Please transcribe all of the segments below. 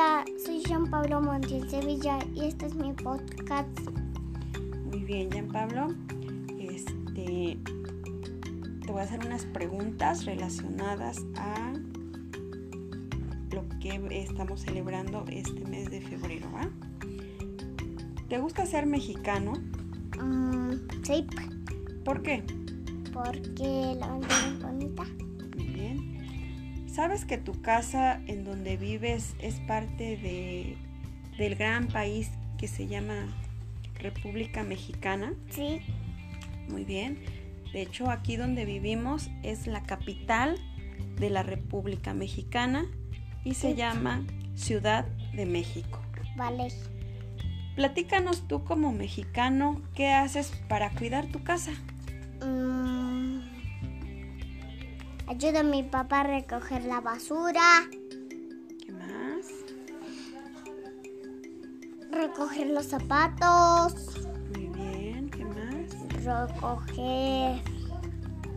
Hola, soy Jean Pablo Montiel Sevilla y este es mi podcast. Muy bien, Jean Pablo. Este, te voy a hacer unas preguntas relacionadas a lo que estamos celebrando este mes de febrero, ¿va? ¿Te gusta ser mexicano? Mm, sí, ¿Por qué? porque la bandera es bonita. ¿Sabes que tu casa en donde vives es parte de, del gran país que se llama República Mexicana? Sí, Muy bien. De hecho, aquí donde vivimos es la capital de la República Mexicana y se Sí. llama Ciudad de México. vale. Platícanos tú como mexicano, ¿qué haces para cuidar tu casa? Mm, ayuda a mi papá a recoger la basura, ¿Qué más? recoger los zapatos, Muy bien, ¿qué más? recoger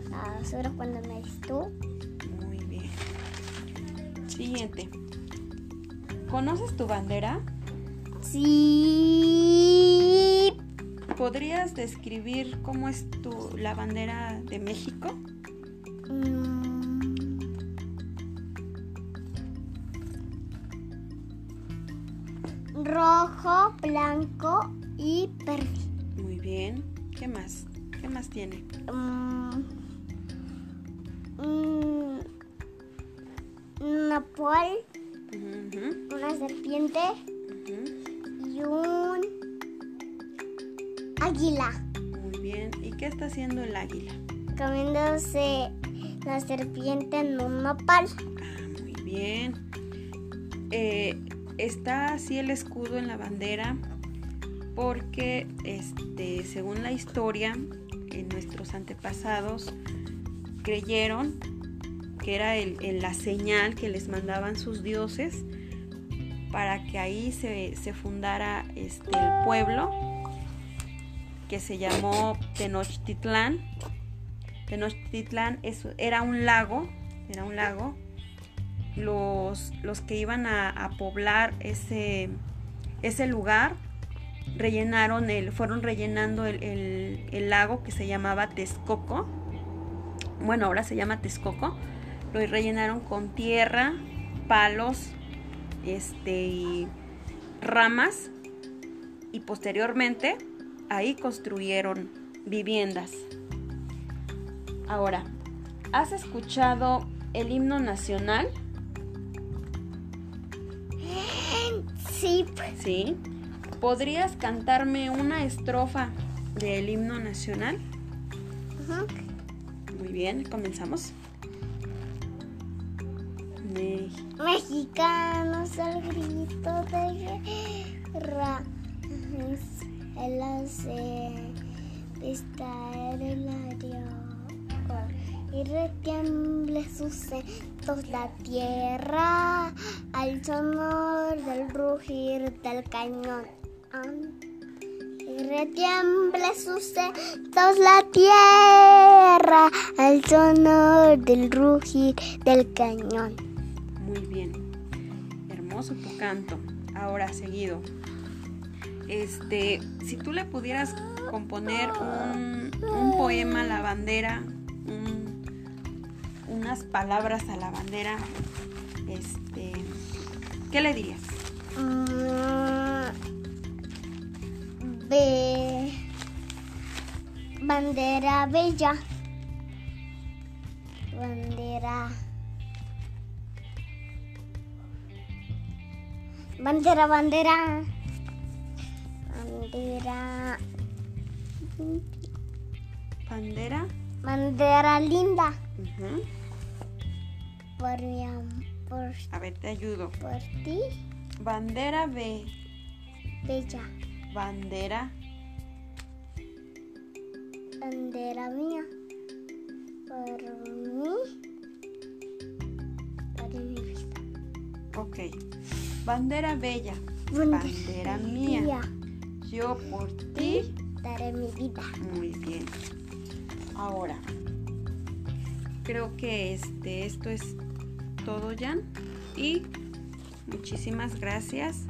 la basura cuando me dices tú. Muy bien. Siguiente. ¿Conoces tu bandera? Sí, ¿Podrías describir cómo es tu, la bandera de México? Rojo, blanco y verde. Muy bien. ¿Qué más? ¿Qué más tiene? Mm. Mm. Una pol, una serpiente y un águila Muy bien. ¿Y qué está haciendo el águila? comiéndose la serpiente en un nopal. Ah, muy bien. Eh, está así el escudo en la bandera porque, este, según la historia, eh, nuestros antepasados creyeron que era el- la señal que les mandaban sus dioses para que ahí se, se fundara este, el pueblo que se llamó Tenochtitlán. Tenochtitlán era un lago, era un lago. Los, los que iban a, poblar ese, ese lugar rellenaron el, fueron rellenando el, el- el lago que se llamaba Texcoco. Bueno, ahora se llama Texcoco. Lo rellenaron con tierra, palos, este, y ramas. Y posteriormente ahí construyeron viviendas. Ahora, ¿has escuchado el himno nacional? Sí, Sí. ¿Podrías cantarme una estrofa del himno nacional? ujú. Muy bien, comenzamos. Mexicanos al grito de guerra. El hace estar el área y retiemble sus centos la tierra al sonor del rugir del cañón. Y retiemble sus centos la tierra al sonor del rugir del cañón. Muy bien. Hermoso tu canto. Ahora seguido. Este, si tú le pudieras componer un, poema a la bandera, un- unas palabras a la bandera, este, ¿qué le dirías? Mm, Be- bandera bella. Bandera. Bandera, bandera. Bandera. Bandera. Bandera linda. Por mi am- por, A ver, te ayudo. por ti, Bandera B. bella. Bandera. Bandera mía. Por mí. Por mi vida. Ok. Bandera bella. Bandera Bandera mía. Yo por ti. Daré mi vida. Muy bien. Ahora, creo que este, esto es todo, Jan. Y Muchísimas gracias.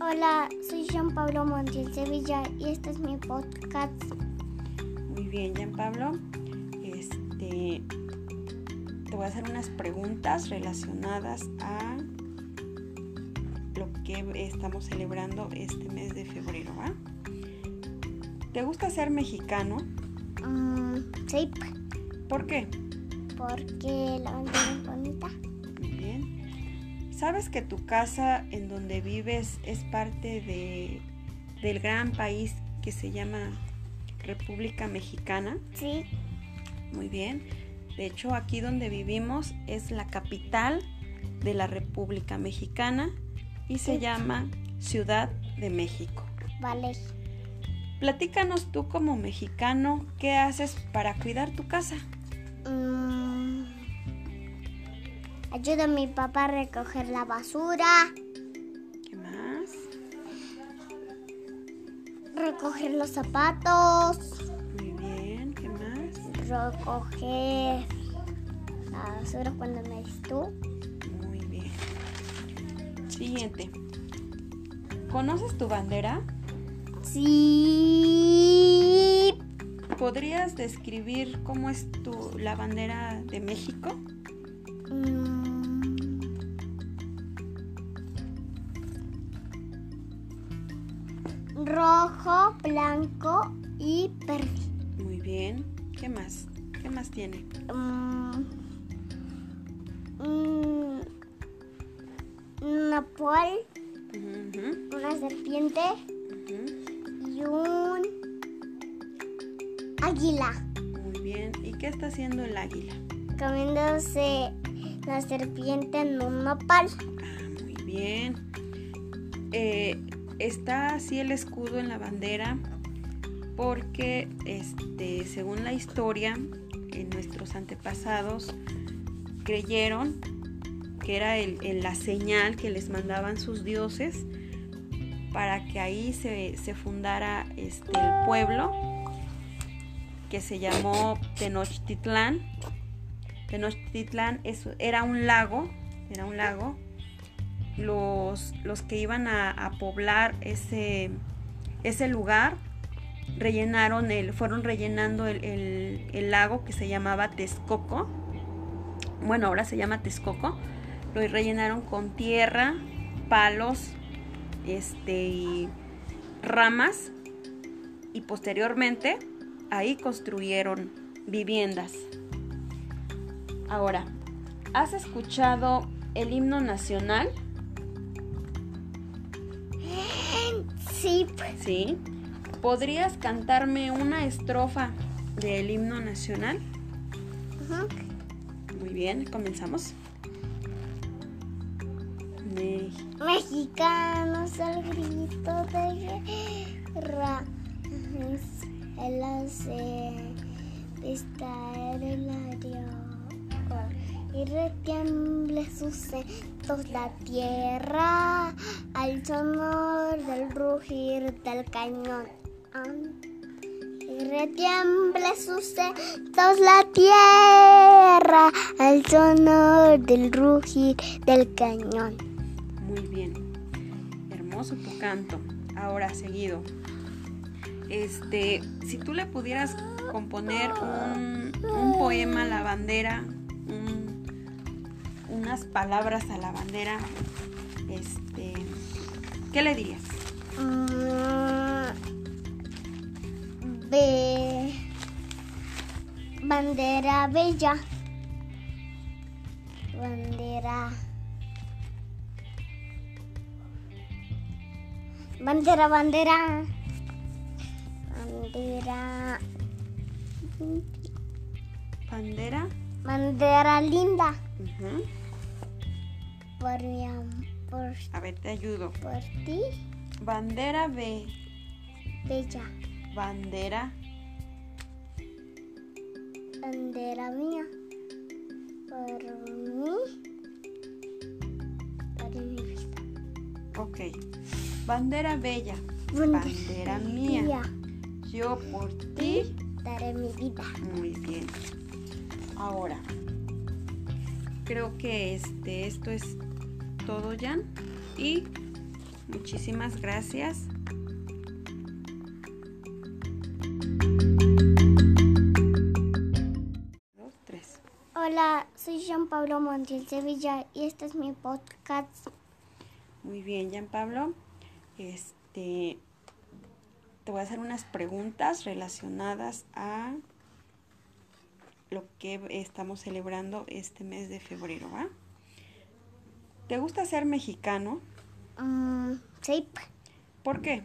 Hola, soy Jean Pablo Montiel Sevilla y este es mi podcast. Muy bien, Jean Pablo. Este, te voy a hacer unas preguntas relacionadas a estamos celebrando este mes de febrero, ¿va? ¿Te gusta ser mexicano? Mm, sí, ¿Por qué? porque la bandera es bonita. Muy bien. ¿Sabes que tu casa en donde vives es parte de, del gran país que se llama República Mexicana? Sí, Muy bien. De hecho, aquí donde vivimos es la capital de la República Mexicana y se llama Ciudad de México. vale. Platícanos tú como mexicano, ¿qué haces para cuidar tu casa? Mm, ayuda a mi papá a recoger la basura, ¿Qué más? recoger los zapatos, Muy bien, ¿qué más? recoger la basura cuando me dices tú. Siguiente. ¿Conoces tu bandera? Sí, ¿Podrías describir cómo es tu, la bandera de México? Mm. rojo, blanco y verde. Muy bien. ¿Qué más? ¿Qué más tiene? Mm, una serpiente y un águila Muy bien. ¿Y qué está haciendo el águila? comiéndose la serpiente en un nopal. Ah, muy bien. Eh, está así el escudo en la bandera porque, este, según la historia, eh, nuestros antepasados creyeron que era el- la señal que les mandaban sus dioses para que ahí se, se fundara este, el pueblo que se llamó Tenochtitlán. Tenochtitlán era un lago, era un lago. Los, los que iban a, a poblar ese, ese lugar rellenaron el, fueron rellenando el, el- el lago que se llamaba Texcoco. Bueno, ahora se llama Texcoco. Lo rellenaron con tierra, palos, este, y ramas. Y posteriormente ahí construyeron viviendas. Ahora, ¿has escuchado el himno nacional? Sí, Sí. ¿Podrías cantarme una estrofa del himno nacional? ujú. Muy bien, comenzamos. Me- mexicanos al grito de guerra. El hace estar el área y retiemble sus centos la tierra al sonor del rugir del cañón. Y retiemble sus centos la tierra al sonor del rugir del cañón. Hermoso tu canto. Ahora seguido. Este, si tú le pudieras componer un, poema a la bandera, un- unas palabras a la bandera, este, ¿qué le dirías? Mm, Be- bandera bella. Bandera. Bandera, bandera. Bandera. Bandera. Bandera linda. Por mi am- por, A ver, te ayudo. por ti, Bandera B. bella. Bandera. Bandera mía. Por mí. Por mi vida. Ok. Bandera bella. Bandera mía. Yo por ti daré mi vida. Muy bien. Ahora, creo que este, esto es todo, Jan. Y muchísimas gracias. Dos, tres. Hola, soy Jean Pablo Montiel Sevilla y este es mi podcast. Muy bien, Jean Pablo. Este, te voy a hacer unas preguntas relacionadas a lo que estamos celebrando este mes de febrero, ¿va? ¿Te gusta ser mexicano? Mm, sí, ¿Por qué?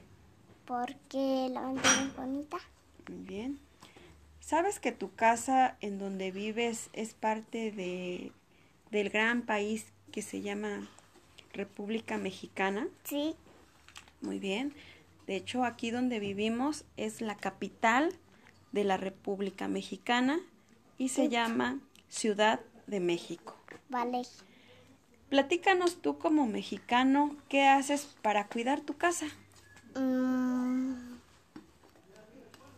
porque la bandera es bonita. Muy bien. ¿Sabes que tu casa en donde vives es parte de, del gran país que se llama República Mexicana? Sí, Muy bien. De hecho, aquí donde vivimos es la capital de la República Mexicana y se llama Ciudad de México. vale. Platícanos tú como mexicano, ¿qué haces para cuidar tu casa? Mm,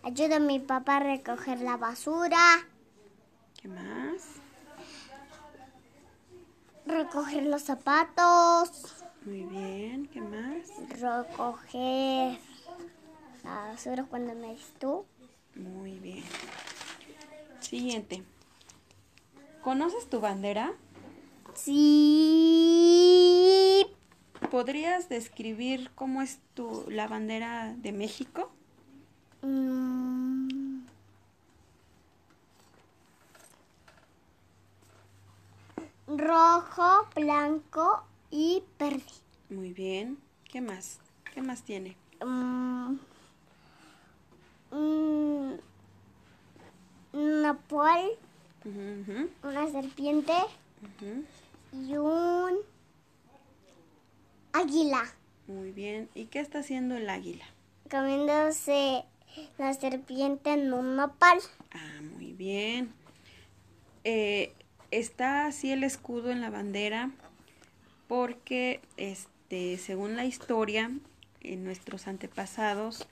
ayuda a mi papá a recoger la basura, ¿Qué más? recoger los zapatos, Muy bien, ¿qué más? recoger la basura cuando me dices tú. Muy bien. Siguiente. ¿Conoces tu bandera? Sí. ¿Podrías describir cómo es tu, la bandera de México? Mm. Rojo, blanco y verde. Muy bien. ¿Qué más? ¿Qué más tiene? Mm. Mm. Una pol, una serpiente y un águila Muy bien. ¿Y qué está haciendo el águila? comiéndose la serpiente en un nopal. Ah, muy bien. Eh, está así el escudo en la bandera porque, este, según la historia, en nuestros antepasados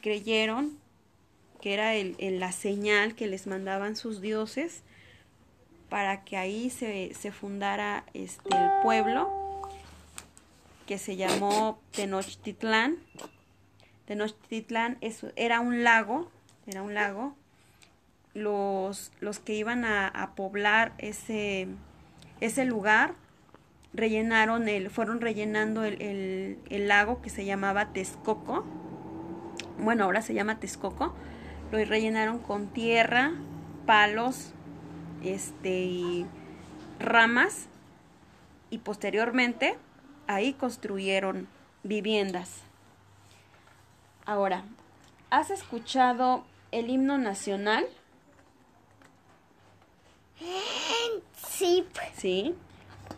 creyeron que era el, la señal que les mandaban sus dioses para que ahí se, se fundara este, el pueblo que se llamó Tenochtitlán. Tenochtitlán era un lago, era un lago. Los, los que iban a, a poblar ese, ese lugar rellenaron el, fueron rellenando el, el- el lago que se llamaba Texcoco. Bueno, ahora se llama Texcoco. Lo rellenaron con tierra, palos, este y ramas y posteriormente ahí construyeron viviendas. Ahora, ¿has escuchado el himno nacional? Sí. Sí.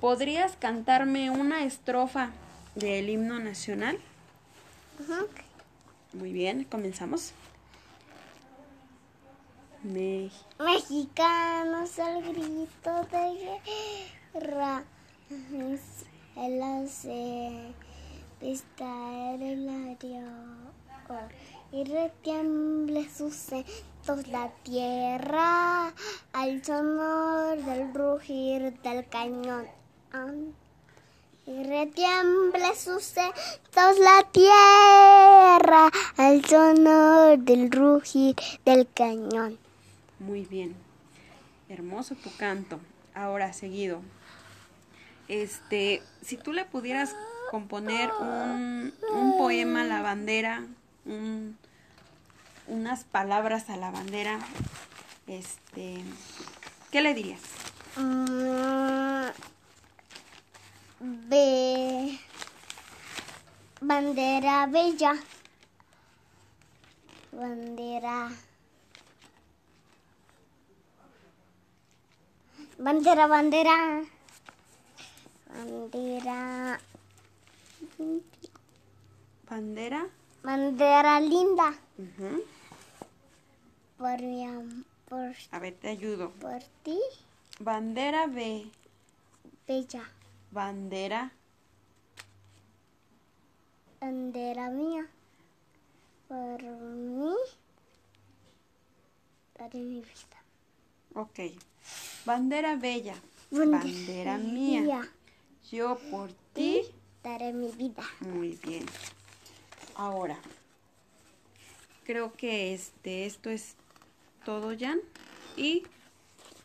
¿Podrías cantarme una estrofa del himno nacional? Muy bien, comenzamos. Me- Mexicanos al grito de guerra. El hace vista el área y retiemble sus centos la tierra al sonor del rugir del cañón. Y retiemble sus centos la tierra al sonor del rugir del cañón. Muy bien. Hermoso tu canto. Ahora, seguido. Este, si tú le pudieras componer un, un poema a la bandera, un- unas palabras a la bandera, este, ¿qué le dirías? Mm, Be- bandera bella. Bandera. Bandera, bandera. Bandera. Bandera. Bandera linda. Por mi am- por, A ver, te ayudo. por ti, Bandera B. bella. Bandera. Bandera mía. Por mí. Daré mi vida. Ok. Bandera bella. Bandera mía. Yo por ti. Daré mi vida. Muy bien. Ahora, creo que este, esto es todo, Jan. Y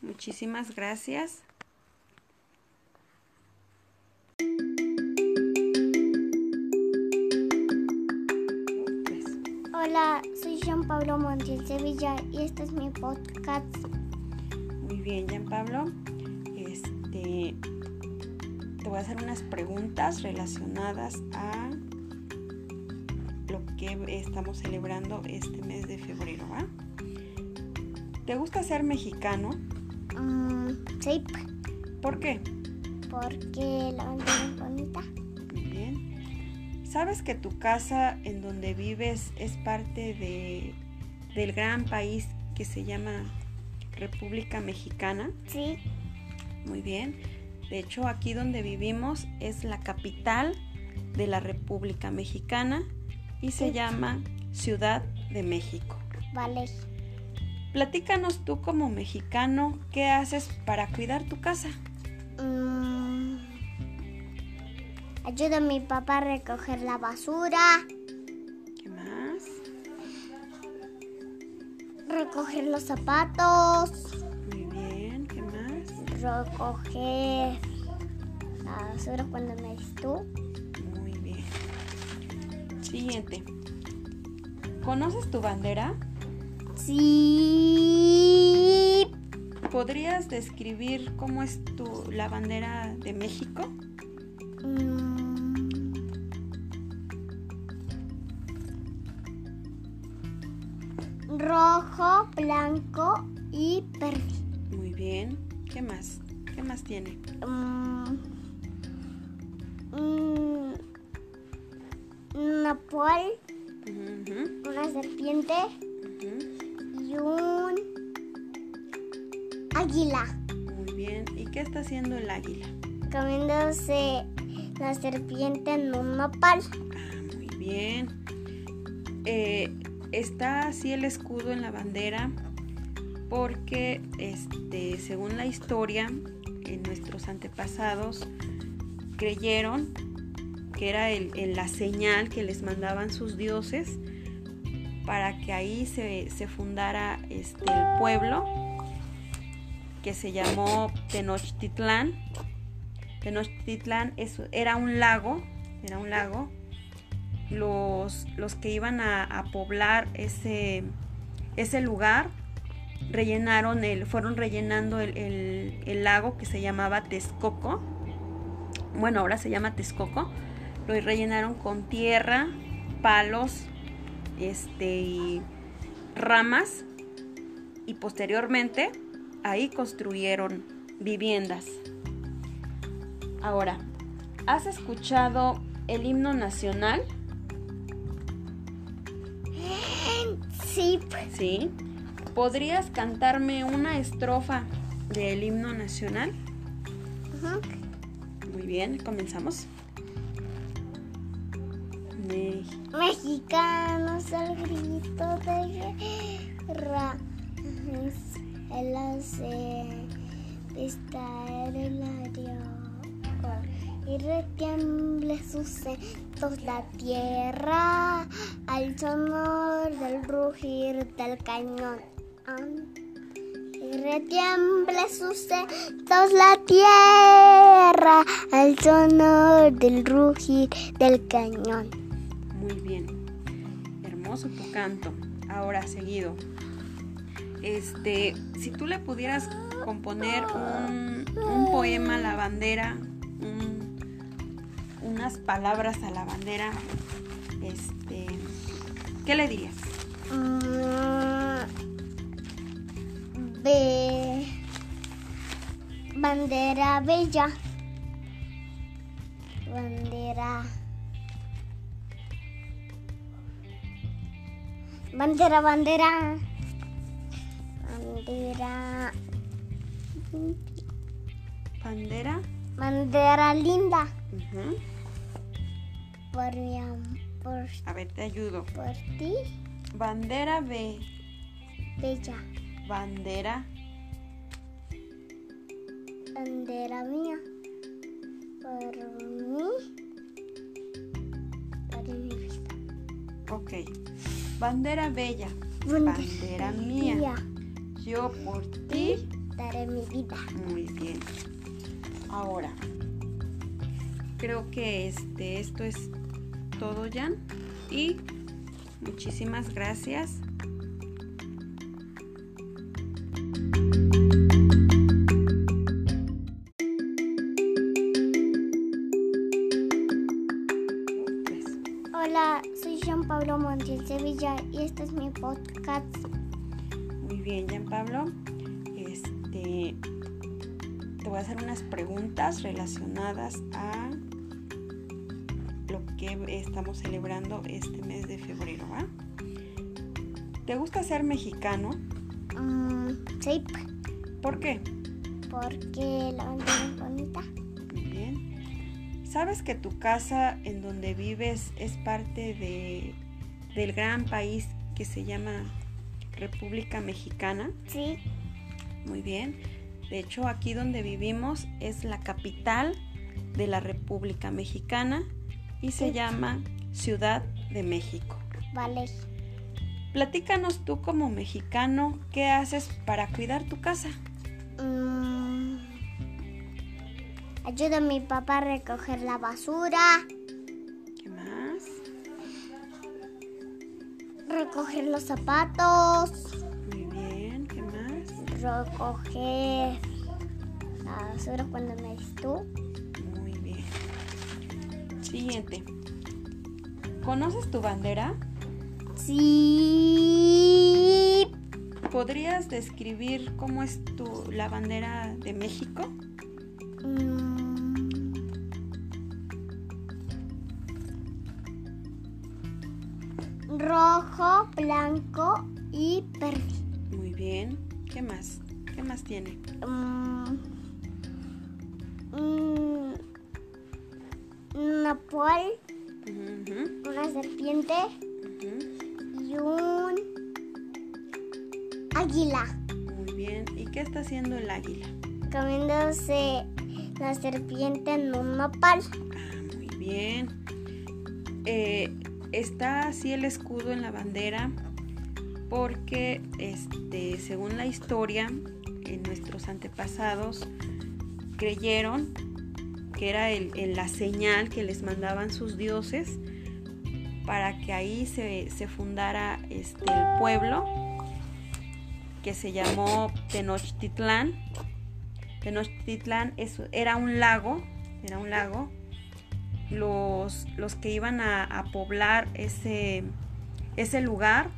muchísimas gracias. Hola, soy Jean Pablo Montiel Sevilla y este es mi podcast. Muy bien, Jan Pablo. Este, te voy a hacer unas preguntas relacionadas a lo que estamos celebrando este mes de febrero, ¿va? ¿Te gusta ser mexicano? Mm, sí, ¿Por qué? porque la bandera es bonita. ¿Sabes que tu casa en donde vives es parte de, del gran país que se llama República Mexicana? Sí, Muy bien. De hecho, aquí donde vivimos es la capital de la República Mexicana y se llama Ciudad de México. vale. Platícanos tú como mexicano, ¿qué haces para cuidar tu casa? Mm, ayuda a mi papá a recoger la basura, ¿Qué más? recoger los zapatos, Muy bien, ¿qué más? recoger la basura cuando me dices tú. Muy bien. Siguiente. ¿Conoces tu bandera? Sí. ¿Podrías describir cómo es tu, la bandera de México? Rojo, blanco y verde. Muy bien. ¿Qué más? ¿Qué más tiene? Mm. Mm. Una pol, Ujú, una serpiente ujú. y un águila Muy bien. ¿Y qué está haciendo el águila? comiéndose la serpiente en un nopal. Ah, muy bien. Eh, está así el escudo en la bandera porque, este, según la historia, en nuestros antepasados creyeron que era el- la señal que les mandaban sus dioses para que ahí se, se fundara este, el pueblo que se llamó Tenochtitlán. Tenochtitlán era un lago, era un lago. Los, los que iban a, poblar ese, ese lugar rellenaron el, fueron rellenando el, el- el lago que se llamaba Texcoco. Bueno, ahora se llama Texcoco. Lo rellenaron con tierra, palos, este y ramas y posteriormente ahí construyeron viviendas. Ahora, ¿has escuchado el himno nacional? Sí, Sí. ¿Podrías cantarme una estrofa del himno nacional? ujú. Muy bien, comenzamos. Me- mexicanos al grito de guerra. Él hace distraer el área y retiemble sus la tierra al sonor del rugir del cañón. Y retiemble sus la tierra al sonor del rugir del cañón. Muy bien. Hermoso tu canto. Ahora seguido. Este, si tú le pudieras componer un, un poema a la bandera, un- unas palabras a la bandera, este, ¿qué le dirías? Be- bandera bella. Bandera. Bandera, bandera. Bandera. Bandera. Bandera linda. Por mi am- por, A ver, te ayudo. por ti, Bandera B. bella. Bandera. Bandera mía. Por mí. Por mi vida. Ok. Bandera bella. Bandera mía. Yo por ti. Daré mi vida. Muy bien. Ahora, creo que este, esto es todo, Jan. Y muchísimas gracias. Hola, soy Jean Pablo Montiel Sevilla y este es mi podcast. Muy bien, Jan Pablo. Este, te voy a hacer unas preguntas relacionadas a que estamos celebrando este mes de febrero, ¿va? ¿Te gusta ser mexicano? Mm, sí, ¿Por qué? porque la bandera es bonita. Muy bien. ¿Sabes que tu casa en donde vives es parte de, del gran país que se llama República Mexicana? Sí, Muy bien. De hecho, aquí donde vivimos es la capital de la República Mexicana y se llama Ciudad de México. vale. Platícanos tú como mexicano, ¿qué haces para cuidar tu casa? Mm, ayuda a mi papá a recoger la basura, ¿Qué más? recoger los zapatos, Muy bien, ¿qué más? recoger la basura cuando me tú. Siguiente. ¿Conoces tu bandera? Sí, ¿Podrías describir cómo es tu, la bandera de México? Mm, rojo, blanco y verde. Muy bien. ¿Qué más? ¿Qué más tiene? Mm, águila Muy bien. ¿Y qué está haciendo el águila? comiéndose la serpiente en un nopal. Ah, muy bien. Eh, está así el escudo en la bandera porque, este, según la historia, en nuestros antepasados creyeron que era el- el- la señal que les mandaban sus dioses para que ahí se, se fundara este, el pueblo que se llamó Tenochtitlán. Tenochtitlán era un lago, era un lago. Los, los que iban a, poblar ese, ese lugar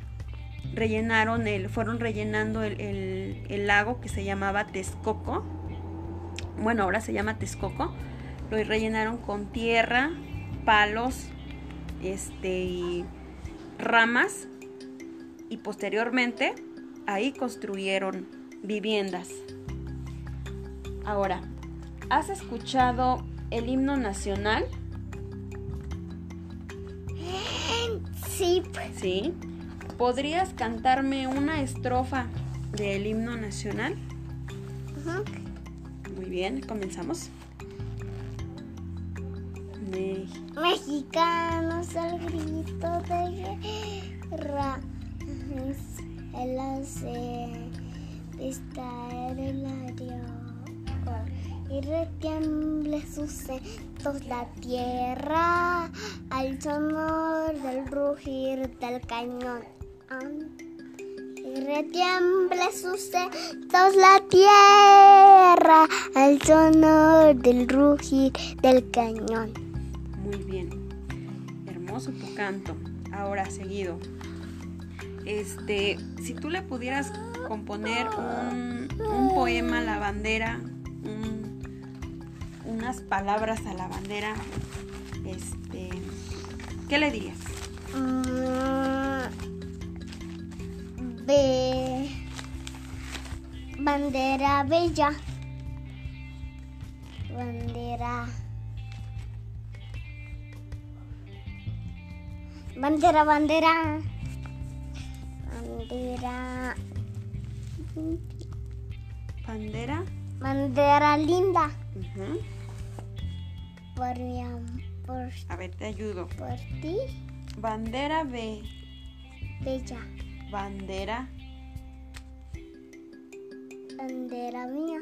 rellenaron el, fueron rellenando el, el- el lago que se llamaba Texcoco. Bueno, ahora se llama Texcoco. Lo rellenaron con tierra, palos, este y ramas y posteriormente ahí construyeron viviendas. Ahora, ¿has escuchado el himno nacional? Sí, Sí. ¿Podrías cantarme una estrofa del himno nacional? Muy bien, comenzamos. Me- mexicanos al grito de guerra. El área y retiemble sus centos la tierra al sonor del rugir del cañón. Y retiemble sus centos la tierra al sonor del rugir del cañón. Muy bien. Hermoso tu canto. Ahora seguido. Este, si tú le pudieras componer un, poema a la bandera, un- unas palabras a la bandera, este, ¿qué le dirías? Be- bandera bella. Bandera. Bandera, bandera. Bandera. Bandera. Bandera linda. Por mi por, A ver, te ayudo. por ti, Bandera B. bella. Bandera. Bandera mía.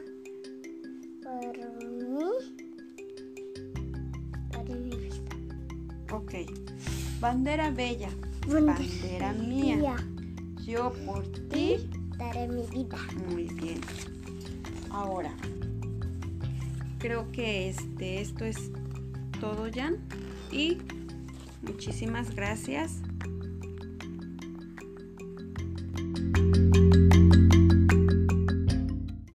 Por mí. Por mi vida. Ok. Bandera bella. Bandera mía. Yo por ti. Daré mi vida. Muy bien. Ahora, creo que este, esto es todo, Jan. Y muchísimas gracias